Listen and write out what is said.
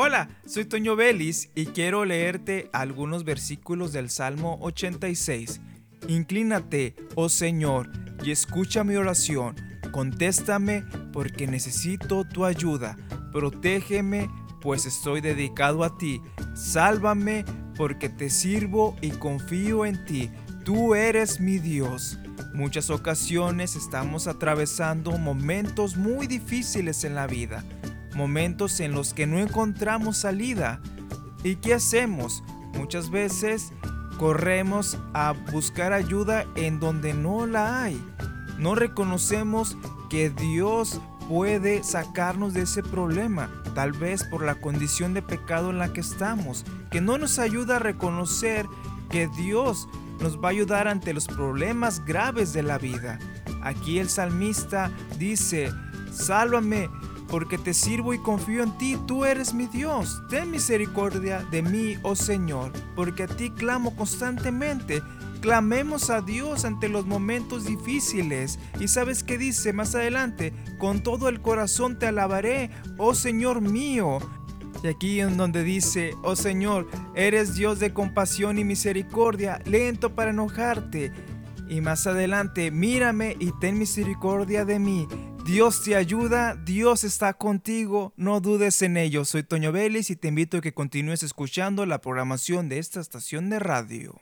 Hola, soy Toño Vélez y quiero leerte algunos versículos del Salmo 86. Inclínate, oh Señor, y escucha mi oración. Contéstame porque necesito tu ayuda. Protégeme, pues estoy dedicado a ti. Sálvame, porque te sirvo y confío en ti. Tú eres mi Dios. Muchas ocasiones estamos atravesando momentos muy difíciles en la vida, momentos en los que no encontramos salida. ¿Y qué hacemos? Muchas veces corremos a buscar ayuda en donde no la hay. No reconocemos que Dios puede sacarnos de ese problema, tal vez por la condición de pecado en la que estamos, que no nos ayuda a reconocer que Dios nos va a ayudar ante los problemas graves de la vida. Aquí el salmista dice, sálvame porque te sirvo y confío en ti, tú eres mi Dios. Ten misericordia de mí, oh Señor, porque a ti clamo constantemente. Clamemos a Dios ante los momentos difíciles. Y sabes qué dice más adelante, con todo el corazón te alabaré, oh Señor mío. Y aquí en donde dice, oh Señor, eres Dios de compasión y misericordia, lento para enojarte. Y más adelante, mírame y ten misericordia de mí. Dios te ayuda, Dios está contigo, no dudes en ello. Soy Toño Vélez y te invito a que continúes escuchando la programación de esta estación de radio.